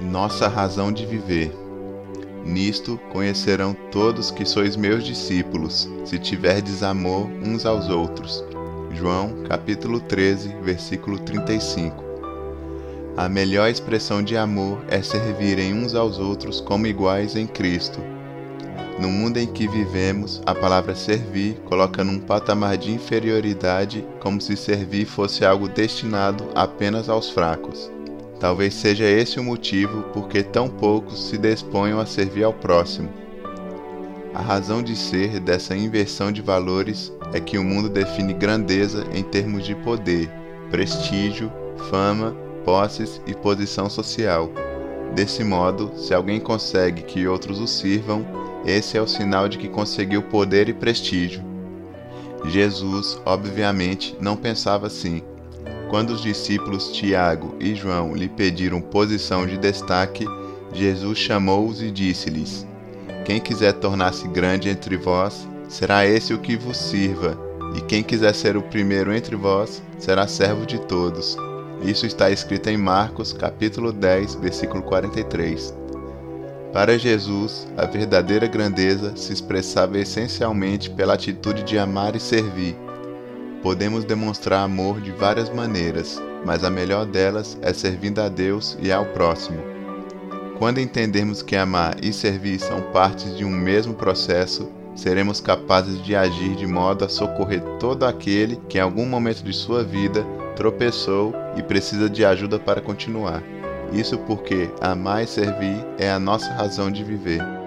nossa razão de viver. Nisto conhecerão todos que sois meus discípulos, se tiverdes amor uns aos outros. João, capítulo 13, versículo 35. A melhor expressão de amor é servirem uns aos outros como iguais em Cristo. No mundo em que vivemos, a palavra servir coloca num patamar de inferioridade como se servir fosse algo destinado apenas aos fracos. Talvez seja esse o motivo por que tão poucos se disponham a servir ao próximo. A razão de ser dessa inversão de valores é que o mundo define grandeza em termos de poder, prestígio, fama, posses e posição social. Desse modo, se alguém consegue que outros o sirvam, esse é o sinal de que conseguiu poder e prestígio. Jesus, obviamente, não pensava assim. Quando os discípulos Tiago e João lhe pediram posição de destaque, Jesus chamou-os e disse-lhes: Quem quiser tornar-se grande entre vós, será esse o que vos sirva, e quem quiser ser o primeiro entre vós, será servo de todos. Isso está escrito em Marcos, capítulo 10, versículo 43. Para Jesus, a verdadeira grandeza se expressava essencialmente pela atitude de amar e servir Podemos demonstrar amor de várias maneiras, mas a melhor delas é servindo a Deus e ao próximo. Quando entendermos que amar e servir são partes de um mesmo processo, seremos capazes de agir de modo a socorrer todo aquele que em algum momento de sua vida tropeçou e precisa de ajuda para continuar. Isso porque amar e servir é a nossa razão de viver.